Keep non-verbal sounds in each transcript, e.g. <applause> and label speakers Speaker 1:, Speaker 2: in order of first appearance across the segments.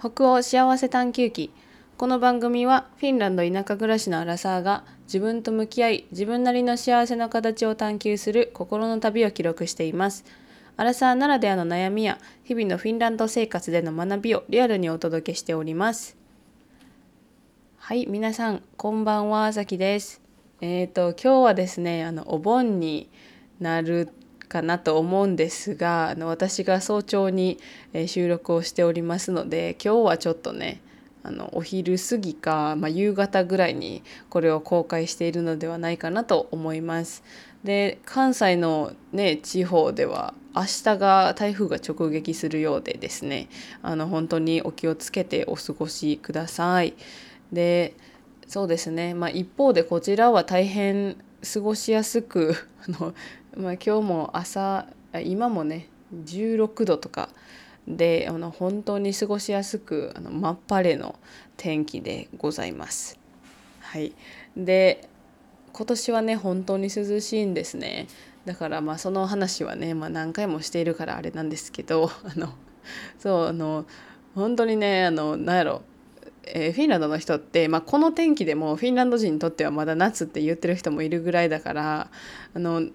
Speaker 1: 北欧幸せ探求記。この番組はフィンランド田舎暮らしのアラサーが自分と向き合い自分なりの幸せの形を探求する心の旅を記録しています。アラサーならではの悩みや日々のフィンランド生活での学びをリアルにお届けしております。はい皆さんこんばんはあさきです。えっ、ー、と今日はですねあのお盆になるかなと思うんですがあの私が早朝に、収録をしておりますので今日はちょっとねあのお昼過ぎか、まあ、夕方ぐらいにこれを公開しているのではないかなと思います。で関西の、ね、地方では明日が台風が直撃するようでですねあの本当にお気をつけてお過ごしください。でそうですね、まあ、一方でこちらは大変過ごしやすく <laughs> まあ、今日も朝今もね16度とかであの本当に過ごしやすくあの真っ晴れの天気でございます。はい、で今年はね本当に涼しいんですね。だからまあその話はね、まあ、何回もしているからあれなんですけどあのそうあの本当にねあのなんやろえー、フィンランドの人って、まあ、この天気でもフィンランド人にとってはまだ夏って言ってる人もいるぐらいだからあの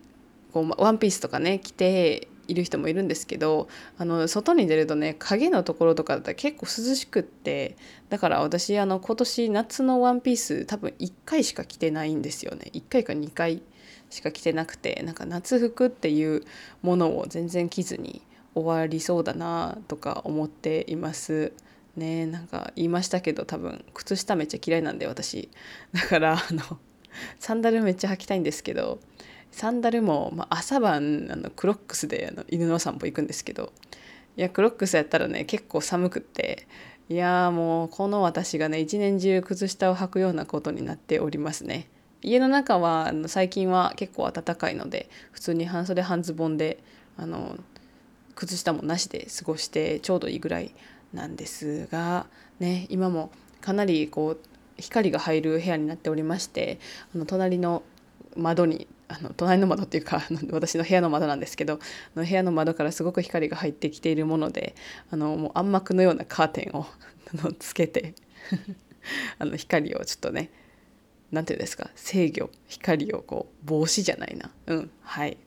Speaker 1: こうワンピースとかね着ている人もいるんですけどあの外に出るとね影のところとかだったら結構涼しくってだから私あの今年夏のワンピース多分1回しか着てないんですよね。1回か2回しか着てなくてなんか夏服っていうものを全然着ずに終わりそうだなとか思っていますね。なんか言いましたけど多分靴下めっちゃ嫌いなんで私。だからあのサンダルめっちゃ履きたいんですけど。サンダルも、まあ、朝晩あのクロックスであの犬の散歩行くんですけどいやクロックスやったらね結構寒くっていやもうこの私がね一年中靴下を履くようなことになっておりますね。家の中はあの最近は結構暖かいので普通に半袖半ズボンであの靴下もなしで過ごしてちょうどいいぐらいなんですがね今もかなりこう光が入る部屋になっておりましてあの隣の窓にあの隣の窓っていうか私の部屋の窓なんですけどの部屋の窓からすごく光が入ってきているものであのもう暗幕のようなカーテンを <laughs> つけて <laughs> あの光をちょっとね何て言うんですか制御光をこう防止じゃないな。うんはい。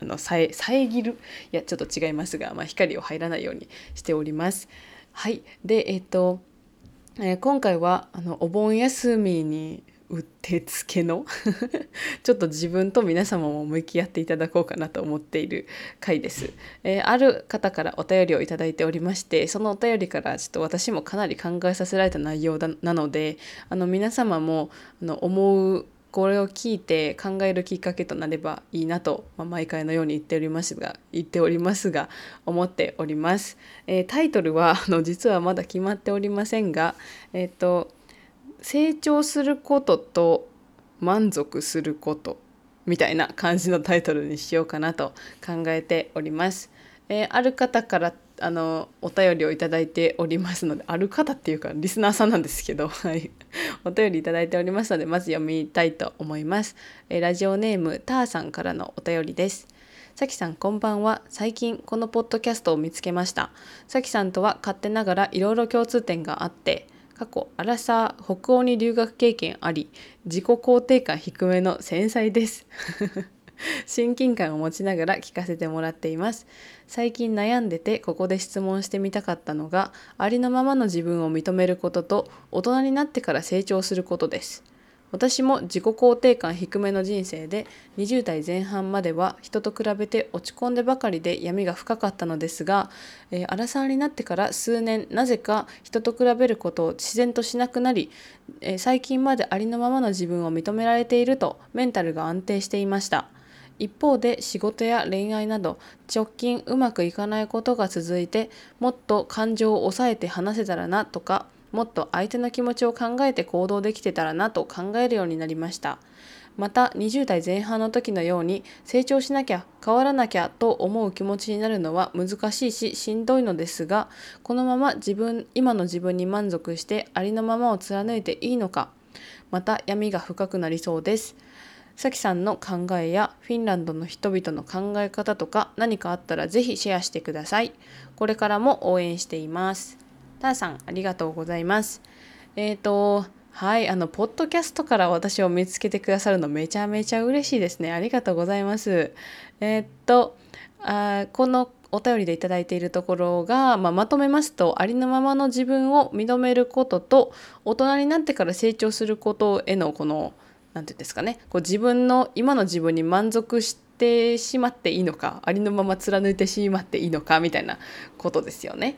Speaker 1: あの遮る？いやちょっと違いますが、まあ、光を入らないようにしております。はい。でえっ、ー、と、えー、今回はあのお盆休みにうってつけの？<laughs> ちょっと自分と皆様も向き合っていただこうかなと思っている回です、えー、ある方からお便りをいただいておりましてそのお便りからちょっと私もかなり考えさせられた内容だなのであの皆様もあの思うこれを聞いて考えるきっかけとなればいいなと、まあ、毎回のように言っておりますが言っておりますが思っております、えー、タイトルはあの実はまだ決まっておりませんがえっ、ー、と成長することと満足することみたいな感じのタイトルにしようかなと考えております。えー、ある方からあのお便りをいただいておりますのである方っていうかリスナーさんなんですけど、<laughs> はい、お便りいただいておりますのでまず読みたいと思います。えー、ラジオネームターさんからのお便りです。さきさんこんばんは。最近このポッドキャストを見つけました。さきさんとは勝手ながらいろいろ共通点があって過去アラサー北欧に留学経験あり自己肯定感低めの繊細です。<laughs> 親近感を持ちながら聞かせてもらっています。最近悩んでてここで質問してみたかったのがありのままの自分を認めることと大人になってから成長することです。私も自己肯定感低めの人生で20代前半までは人と比べて落ち込んでばかりで闇が深かったのですが、えー、荒さになってから数年なぜか人と比べることを自然としなくなり、えー、最近までありのままの自分を認められているとメンタルが安定していました。一方で仕事や恋愛など直近うまくいかないことが続いてもっと感情を抑えて話せたらなとかもっと相手の気持ちを考えて行動できてたらなと考えるようになりました。また20代前半の時のように成長しなきゃ変わらなきゃと思う気持ちになるのは難しいししんどいのですがこのまま自分今の自分に満足してありのままを貫いていいのかまた闇が深くなりそうです。さきさんの考えやフィンランドの人々の考え方とか何かあったらぜひシェアしてください。これからも応援しています。ターさん、ありがとうございます。えっ、ー、と、はい、あの、ポッドキャストから私を見つけてくださるのめちゃめちゃ嬉しいですね。ありがとうございます。えっ、と、あこのお便りでいただいているところが、まあ、まとめますとありのままの自分を認めることと大人になってから成長することへのこの何て言うんですかねこう自分の今の自分に満足してしまっていいのかありのまま貫いてしまっていいのかみたいなことですよね。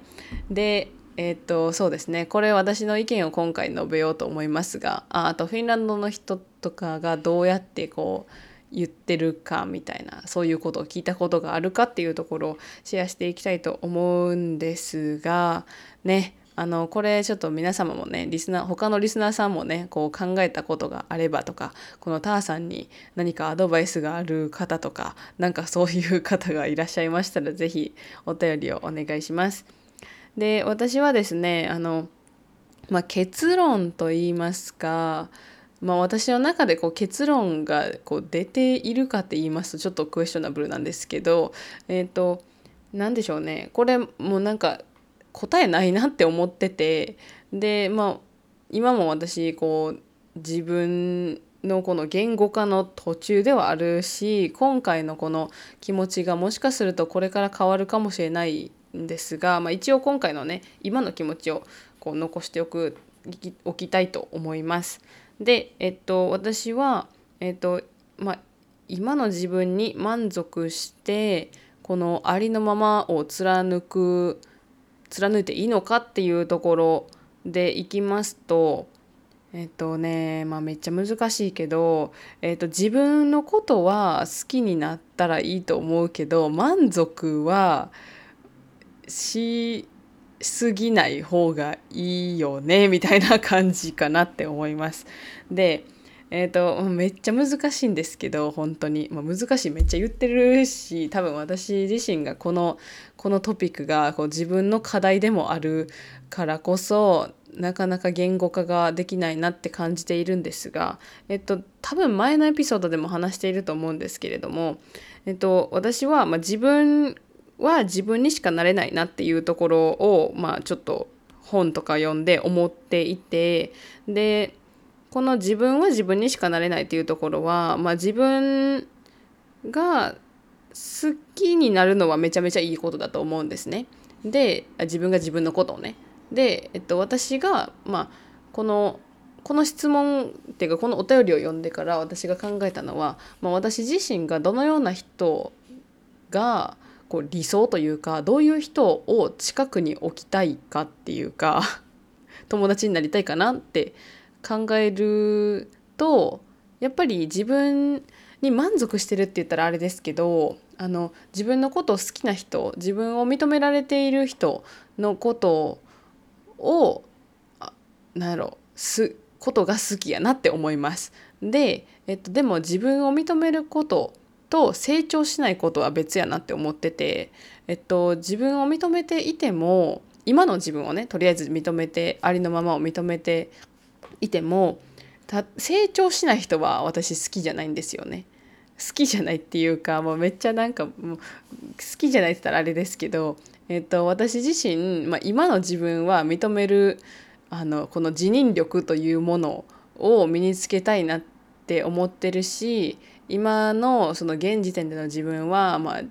Speaker 1: でえっ、とそうですねこれ私の意見を今回述べようと思いますがああとフィンランドの人とかがどうやってこう言ってるかみたいなそういうことを聞いたことがあるかっていうところをシェアしていきたいと思うんですがねあのこれちょっと皆様もねリスナー他のリスナーさんもねこう考えたことがあればとかこのターさんに何かアドバイスがある方とかなんかそういう方がいらっしゃいましたら是非お便りをお願いします。で私はですねあの、まあ、結論と言いますかまあ、私の中でこう結論がこう出ているかって言いますとちょっとクエスチョナブルなんですけどえっ、ー、と何でしょうね。これもうなんか答えないなって思っててでまあ今も私こう自分のこの言語化の途中ではあるし今回のこの気持ちがもしかするとこれから変わるかもしれないんですが、まあ、一応今回のね今の気持ちをこう残しておくおきたいと思います。で、えっと、私は、えっと、まあ、今の自分に満足してこのありのままを貫く貫いていいのかっていうところでいきますとえっとねまあめっちゃ難しいけど、えっと、自分のことは好きになったらいいと思うけど満足はしすぎない方がいいよねみたいな感じかなって思います。でえーと、めっちゃ難しいんですけど本当に、まあ、難しいめっちゃ言ってるし多分私自身がこのこのトピックがこう自分の課題でもあるからこそなかなか言語化ができないなって感じているんですが、えっと、多分前のエピソードでも話していると思うんですけれども、えっと、私は、まあ、自分は自分にしかなれないなっていうところを、まあ、ちょっと本とか読んで思っていてでこの自分は自分にしかなれないっていうところは、まあ、自分が好きになるのはめちゃめちゃいいことだと思うんですね。で自分が自分のことをね。で、えっと、私が、まあ、このこの質問っていうかこのお便りを読んでから私が考えたのは、まあ、私自身がどのような人がこう理想というかどういう人を近くに置きたいかっていうか <laughs> 友達になりたいかなって考えるとやっぱり自分に満足してるって言ったらあれですけどあの自分のことを好きな人自分を認められている人のことを何やろすことが好きやなって思います。で、えっと、でも自分を認めることと成長しないことは別やなって思ってて、えっと、自分を認めていても今の自分をねとりあえず認めてありのままを認めていても成長しない人は私好きじゃないんですよね。好きじゃないっていうかもうめっちゃなんかもう好きじゃないって言ったらあれですけど、えっと、私自身、まあ、今の自分は認めるあのこの辞任力というものを身につけたいなって思ってるし今のその現時点での自分はまあ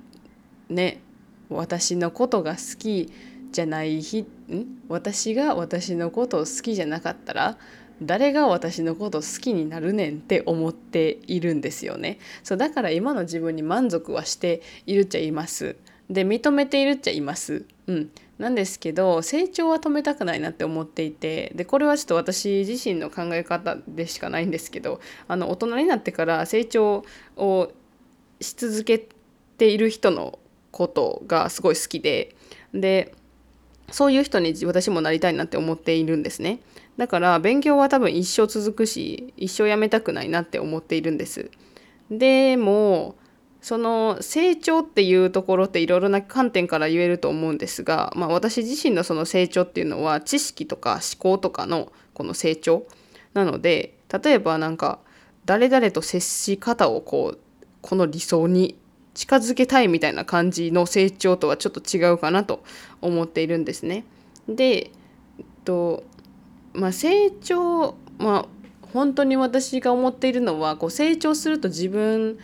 Speaker 1: ね私のことが好きじゃない日ん？私が私のことを好きじゃなかったら誰が私のことを好きになるねんって思っているんですよね。そうだから今の自分に満足はしているっちゃいます。で認めているっちゃいますうんなんですけど成長は止めたくないなって思っていてでこれはちょっと私自身の考え方でしかないんですけどあの大人になってから成長をし続けている人のことがすごい好きででそういう人に私もなりたいなって思っているんですね。だから勉強は多分一生続くし一生やめたくないなって思っているんです。でもその成長っていうところっていろいろな観点から言えると思うんですが、まあ、私自身のその成長っていうのは知識とか思考とかのこの成長なので例えばなんか誰々と接し方をこうこの理想に近づけたいみたいな感じの成長とはちょっと違うかなと思っているんですね。でとまあ成長まあ本当に私が思っているのはこう成長すると自分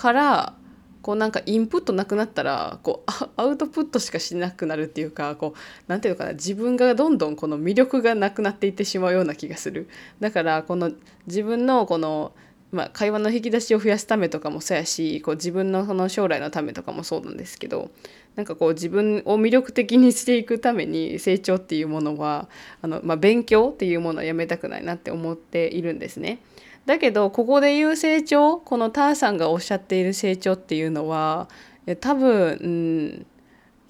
Speaker 1: からこうなんかインプットなくなったらこうアウトプットしかしなくなるっていうかこう何て言うのかな自分がどんどんこの魅力がなくなっていってしまうような気がするだからこの自分のこのまあ、会話の引き出しを増やすためとかもそうやしこう自分のその将来のためとかもそうなんですけどなんかこう自分を魅力的にしていくために成長っていうものはあの、まあ、勉強っていうものはやめたくないなって思っているんですね。だけどここで言う成長このターさんがおっしゃっている成長っていうのは多分、うん、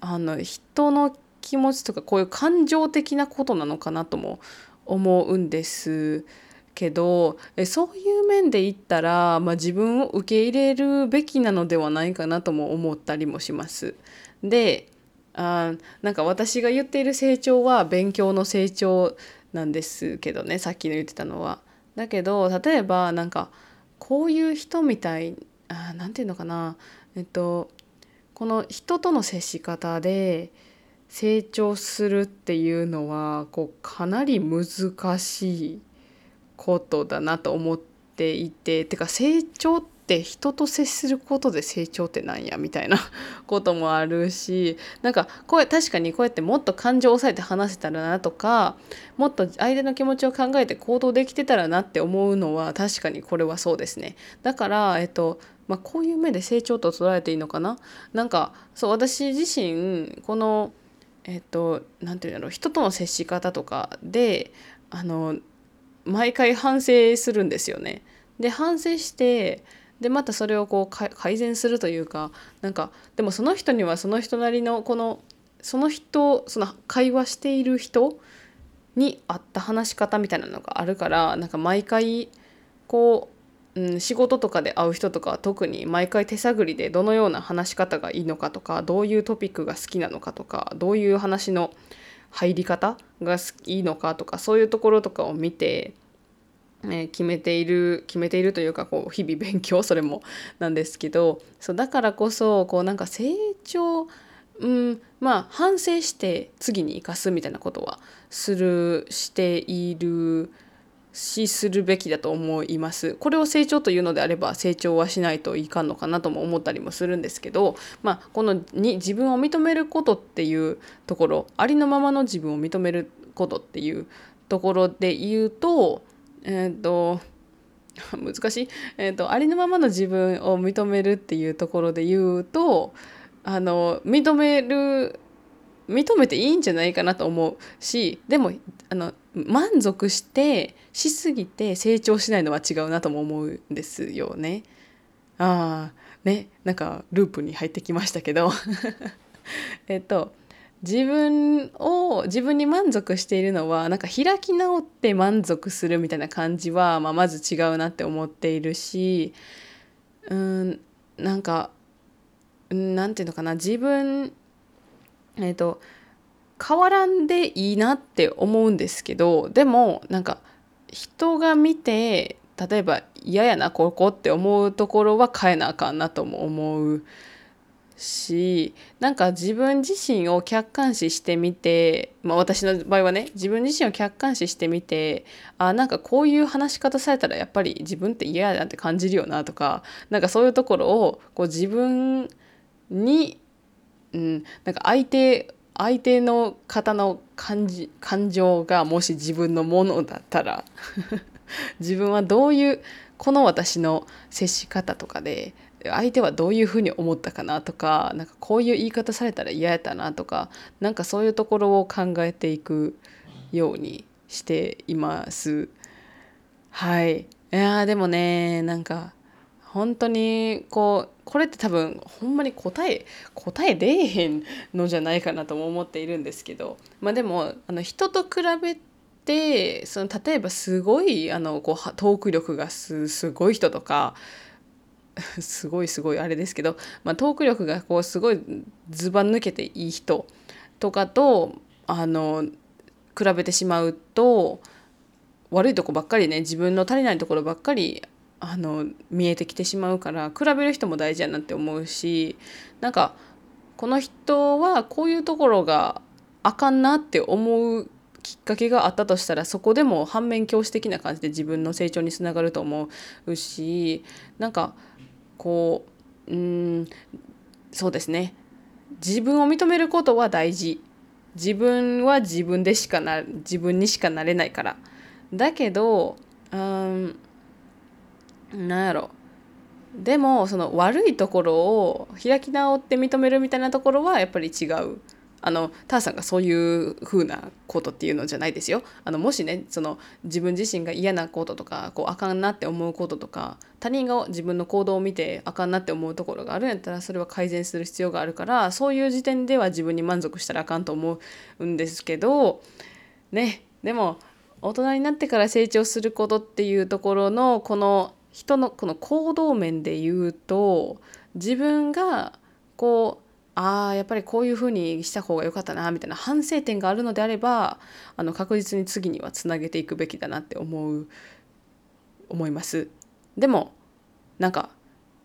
Speaker 1: あの人の気持ちとかこういう感情的なことなのかなとも思うんですけどそういう面で言ったら、まあ、自分を受け入れるべきなのではないかなとも思ったりもします。であなんか私が言っている成長は勉強の成長なんですけどねさっきの言ってたのは。だけど例えばなんかこういう人みたい何て言うのかなえっとこの人との接し方で成長するっていうのはこうかなり難しいことだなと思っていててか成長ってって人と接することで成長ってなんやみたいな <laughs> こともあるしなんかこう確かにこうやってもっと感情を抑えて話せたらなとかもっと相手の気持ちを考えて行動できてたらなって思うのは確かにこれはそうですね。だから、えっとまあ、こういう目で成長と捉えていいのかな？なんかそう私自身このえっと何て言うんだろう人との接し方とかであの毎回反省するんですよね。で反省してでまたそれをこう改善するというかなんかでもその人にはその人なりのこのその人その会話している人に合った話し方みたいなのがあるからなんか毎回こう、うん、仕事とかで会う人とかは特に毎回手探りでどのような話し方がいいのかとかどういうトピックが好きなのかとかどういう話の入り方がいいのかとかそういうところとかを見てえ決めている決めているというかこう日々勉強それもなんですけどそうだからこそこうなんか成長うんまあ反省して次に生かすみたいなことはするしているしするべきだと思います。これを成長というのであれば成長はしないといかんのかなとも思ったりもするんですけど、まあ、このに自分を認めることっていうところありのままの自分を認めることっていうところで言うとえっ、ー、と難しい、えーと、ありのままの自分を認めるっていうところで言うとあの認める認めていいんじゃないかなと思うしでもあの満足してしすぎて成長しないのは違うなとも思うんですよね。ああねなんかループに入ってきましたけど <laughs> えっと自分を自分に満足しているのはなんか開き直って満足するみたいな感じは、まあ、まず違うなって思っているしうんなんかなんていうのかな自分えっ、ー、と変わらんでいいなって思うんですけどでもなんか人が見て例えば嫌やなここって思うところは変えなあかんなとも思う。しなんか自分自身を客観視してみて、まあ、私の場合はね自分自身を客観視してみてあなんかこういう話し方されたらやっぱり自分って嫌やなって感じるよなとかなんかそういうところをこう自分に、うん、なんか相手相手の方の感じ感情がもし自分のものだったら <laughs> 自分はどういうこの私の接し方とかで相手はどういうふうに思ったかなとかなんかこういう言い方されたら嫌やったなとかなんかそういうところを考えていくようにしています。はいいやでもねなんか本当にこうこれって多分ほんまに答え答え出えへんのじゃないかなとも思っているんですけどまあでもあの人と比べてその例えばすごいあのこうトーク力がすごい人とか <laughs> すごいすごいあれですけど、まあ、トーク力がこうすごいずば抜けていい人とかとあの比べてしまうと悪いとこばっかりね自分の足りないところばっかりあの見えてきてしまうから比べる人も大事やなって思うしなんかこの人はこういうところがあかんなって思うきっかけがあったとしたらそこでも反面教師的な感じで自分の成長につながると思うしなんかこううんそうですね。自分を認めることは大事。自分は自分でしかな自分にしかなれないから。だけどうんなんやろ。でもその悪いところを開き直って認めるみたいなところはやっぱり違う。あのターさんがそういう風なことっていうのじゃないですよ。あのもしねその自分自身が嫌なこととかこうあかんなって思うこととか他人が自分の行動を見てあかんなって思うところがあるんやったらそれは改善する必要があるからそういう時点では自分に満足したらあかんと思うんですけどねでも大人になってから成長することっていうところのこの人のこの行動面で言うと自分がこうああやっぱりこういうふうにした方が良かったなみたいな反省点があるのであればあの確実に次にはつなげていくべきだなって思う思います。でもなんか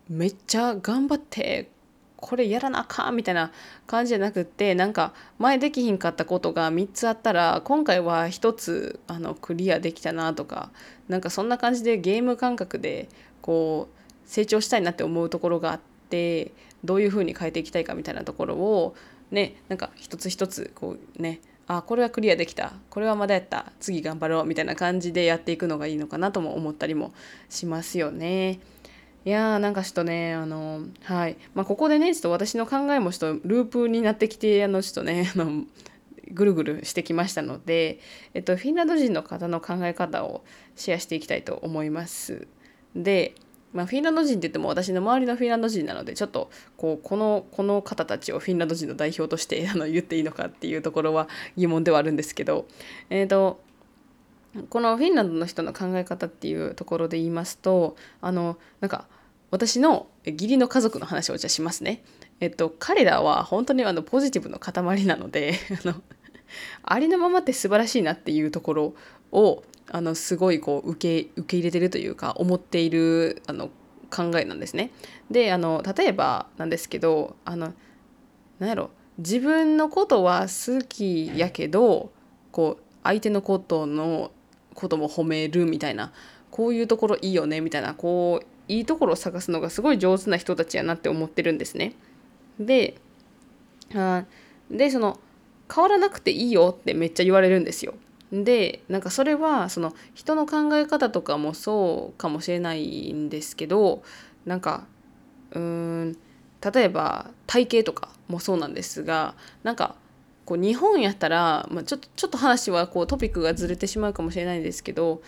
Speaker 1: めっちゃ頑張ってこれやらなあかんみたいな感じじゃなくってなんか前できひんかったことが3つあったら今回は1つあのクリアできたなとかなんかそんな感じでゲーム感覚でこう成長したいなって思うところがあってどういうふうに変えていきたいかみたいなところをねなんか一つ一つこうねあこれはクリアできたこれはまだやった次頑張ろうみたいな感じでやっていくのがいいのかなとも思ったりもしますよね。いやーなんかちょっとねあのはいまあここでねちょっと私の考えもちょっとループになってきてあのちょっとね <laughs> あのぐるぐるしてきましたので、えっと、フィンランド人の方の考え方をシェアしていきたいと思います。で、まあ、フィンランド人って言っても私の周りのフィンランド人なのでちょっとこうこのこの方たちをフィンランド人の代表として <laughs> あの言っていいのかっていうところは疑問ではあるんですけど、えっとこのフィンランドの人の考え方っていうところで言いますとあのなんか私の義理の家族の話をじゃしますね。えっと、彼らは本当にあのポジティブの塊なので <laughs> あのありのままって素晴らしいなっていうところをあのすごいこう受け受け入れてるというか思っているあの考えなんですね。であの例えばなんですけどあの何やろ自分のことは好きやけどこう相手のことのことも褒めるみたいなこういうところいいよねみたいなこういいところを探すのがすごい上手な人たちやなって思ってるんですね。であでその変わらなくていいよってめっちゃ言われるんですよ。でなんかそれはその人の考え方とかもそうかもしれないんですけどなんかうーん例えば体型とかもそうなんですがなんかこう日本やったら、まあ、ちょっとちょっと話はこうトピックがずれてしまうかもしれないんですけど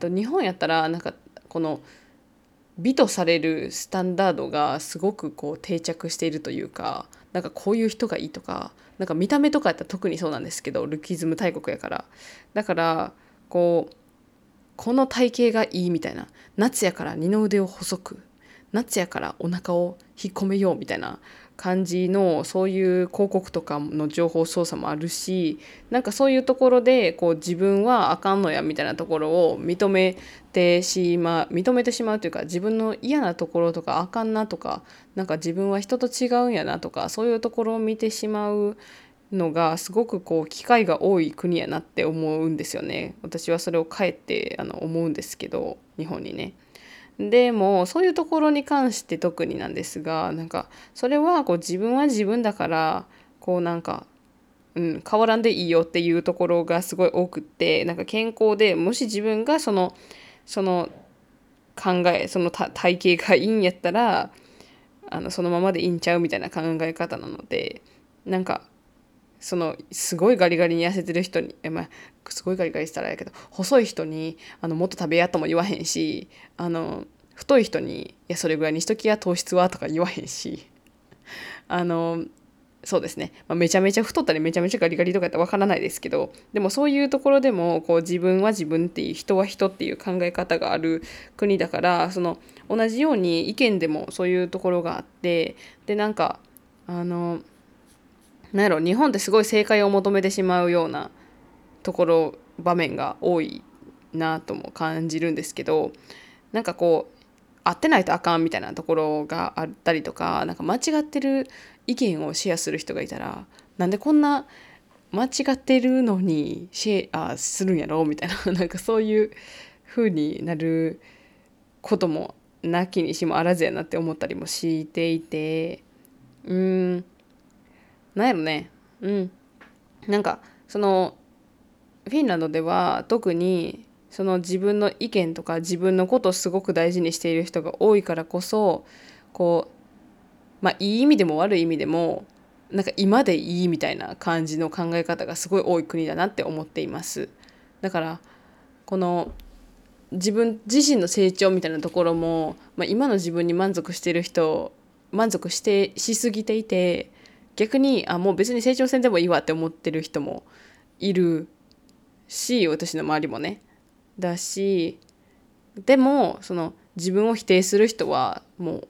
Speaker 1: 日本やったらなんかこの美とされるスタンダードがすごくこう定着しているというかなんかこういう人がいいとかなんか見た目とかやったら特にそうなんですけどルキズム大国やから。だからこうこの体型がいいみたいな。夏やから二の腕を細く。夏やからお腹を引っ込めようみたいな。感じのそういう広告とかの情報操作もあるしなんかそういうところでこう自分はあかんのやみたいなところを認めてしまう認めてしまうというか自分の嫌なところとかあかんなとかなんか自分は人と違うんやなとかそういうところを見てしまうのがすごくこう機会が多い国やなって思うんですよね私はそれをかえってあの思うんですけど日本にね。でもそういうところに関して特になんですがなんかそれはこう自分は自分だからこうなんか、うん、変わらんでいいよっていうところがすごい多くってなんか健康でもし自分がそのその考えその体型がいいんやったらあのそのままでいいんちゃうみたいな考え方なのでなんかそのすごいガリガリに痩せてる人にえ、まあ、すごいガリガリしたらやけど細い人にあのもっと食べやとも言わへんしあの太い人に「いやそれぐらいにしときや糖質は」とか言わへんし <laughs> あのそうですね、まあ、めちゃめちゃ太ったりめちゃめちゃガリガリとかやったらわからないですけどでもそういうところでもこう自分は自分っていう人は人っていう考え方がある国だからその同じように意見でもそういうところがあってでなんかあのなんやろ日本ってすごい正解を求めてしまうようなところ場面が多いなとも感じるんですけどなんかこう合ってないとあかんみたいなところがあったりとかなんか間違ってる意見をシェアする人がいたらなんでこんな間違ってるのにシェアするんやろ？みたいな <laughs> なんかそういう風になることもなきにしもあらずやなって思ったりもしていてうん。なんやろね。うん。なんかそのフィンランドでは特にその自分の意見とか自分のことをすごく大事にしている人が多いからこそこうまあいい意味でも悪い意味でもなんか今でいいみたいな感じの考え方がすごい多い国だなって思っています。だからこの自分自身の成長みたいなところも、まあ、今の自分に満足してる人満足してしすぎていて逆にあもう別に成長せんでもいいわって思ってる人もいるし私の周りもね。だしでもその自分を否定する人はもう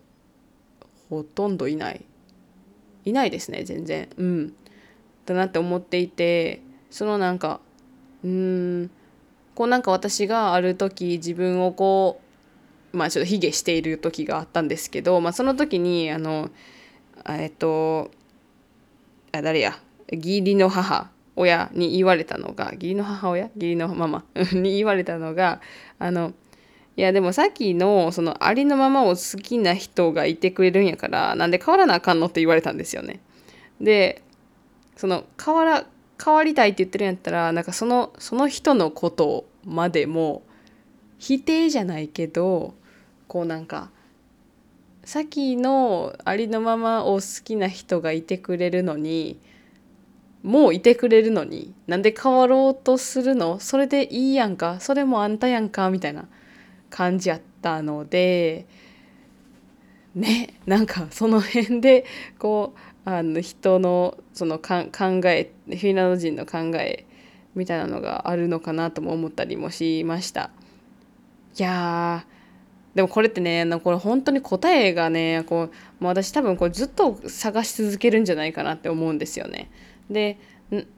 Speaker 1: ほとんどいない。いないですね全然。うん。だなって思っていてそのなんかうんこうなんか私がある時自分をこうまあちょっと卑下している時があったんですけど、まあ、その時にあのえっとあ誰や？義理の母親に言われたのが義理の母親？義理のママ？<laughs> に言われたのがあのいやでもさっきのそのありのままを好きな人がいてくれるんやからなんで変わらなあかんのって言われたんですよね。でその変わら変わりたいって言ってるんやったらなんかそのその人のことまでも否定じゃないけどこうなんかさっきのありのままを好きな人がいてくれるのにもういてくれるのになんで変わろうとするの？それでいいやんか？それもあんたやんか？みたいな感じやったのでねなんかその辺でこうあの人のその考えフィンランド人の考えみたいなのがあるのかなとも思ったりもしました。いやでもこれってねこれ本当に答えがねこう私多分これずっと探し続けるんじゃないかなって思うんですよね。で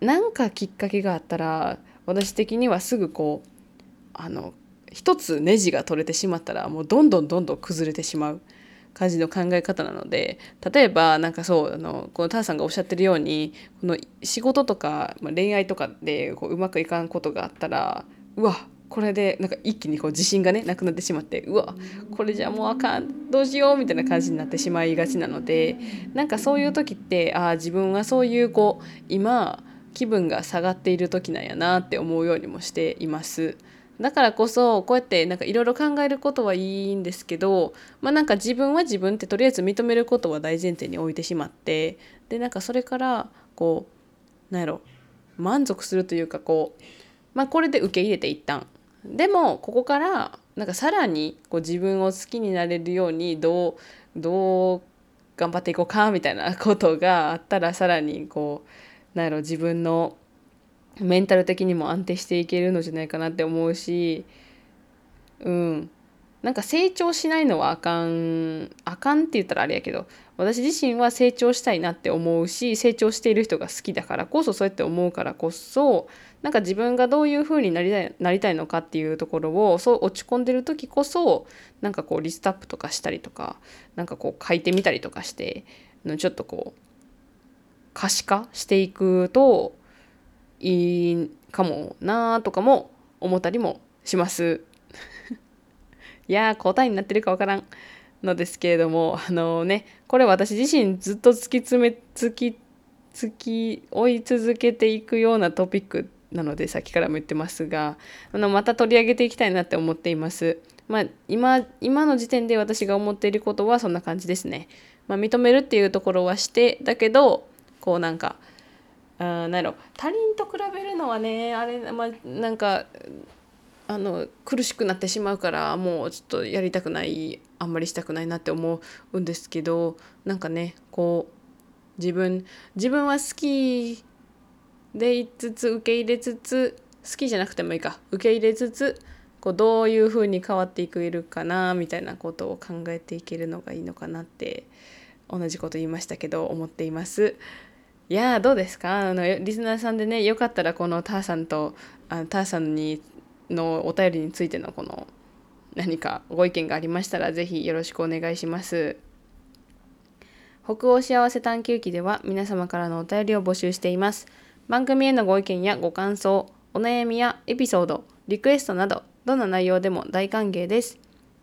Speaker 1: なんかきっかけがあったら私的にはすぐこうあの一つネジが取れてしまったらもうどんどんどんどん崩れてしまう。感じの考え方なので例えばなんかそうあのこのターさんがおっしゃってるようにこの仕事とか、恋愛とかでこううまくいかんことがあったらうわこれでなんか一気にこう自信がねなくなってしまってうわこれじゃもうあかんどうしようみたいな感じになってしまいがちなのでなんかそういう時ってああ自分はそういうこう今気分が下がっている時なんやなって思うようにもしています。だからこそこうやってなんかいろいろ考えることはいいんですけどまあなんか自分は自分ってとりあえず認めることは大前提に置いてしまってでなんかそれからこうなんやろ満足するというかこうまあこれで受け入れて一旦でもここからなんかさらにこう自分を好きになれるようにどうどう頑張っていこうかみたいなことがあったらさらにこうなんやろ自分のメンタル的にも安定していけるのじゃないかなって思うしうん。なんか成長しないのはあかんあかんって言ったらあれやけど私自身は成長したいなって思うし成長している人が好きだからこそそうやって思うからこそなんか自分がどういう風になりたいなりたいのかっていうところをそう落ち込んでる時こそなんかこうリストアップとかしたりとかなんかこう書いてみたりとかしてちょっとこう可視化していくといいかもなとかも思ったりもします。いやー答えになってるかわからんのですけれどもあのねこれ私自身ずっと突き詰め突き突き追い続けていくようなトピックなのでさっきからも言ってますがあのまた取り上げていきたいなって思っています。まあ、今今の時点で私が思っていることはそんな感じですね。まあ、認めるっていうところはしてだけどこうなんかあなんやろ他人と比べるのはねあれ、まあ、なんかあの苦しくなってしまうからもうちょっとやりたくないあんまりしたくないなって思うんですけどなんかねこう自分自分は好きでいつつ受け入れつつ好きじゃなくてもいいか受け入れつつこうどういう風に変わっていけるかなみたいなことを考えていけるのがいいのかなって同じこと言いましたけど思っています。いやどうですか？あのリスナーさんでねよかったらこのターさんとあのターさんにのお便りについてのこの何かご意見がありましたら是非よろしくお願いします。北欧幸せ探求記では皆様からのお便りを募集しています。番組へのご意見やご感想、お悩みやエピソード、リクエストなど、どんな内容でも大歓迎です。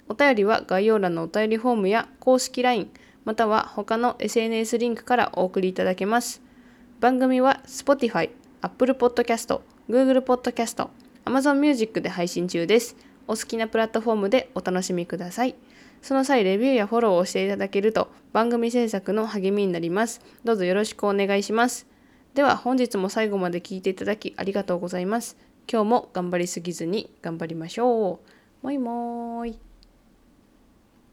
Speaker 1: お便りは概要欄のお便りフォームや公式 LINE、または他の SNS リンクからお送りいただけます。番組は Spotify、Apple Podcast、Google Podcast、Amazon Music で配信中です。お好きなプラットフォームでお楽しみください。その際、レビューやフォローをしていただけると番組制作の励みになります。どうぞよろしくお願いします。では本日も最後まで聞いていただきありがとうございます。今日も頑張りすぎずに頑張りましょう。もいもーい。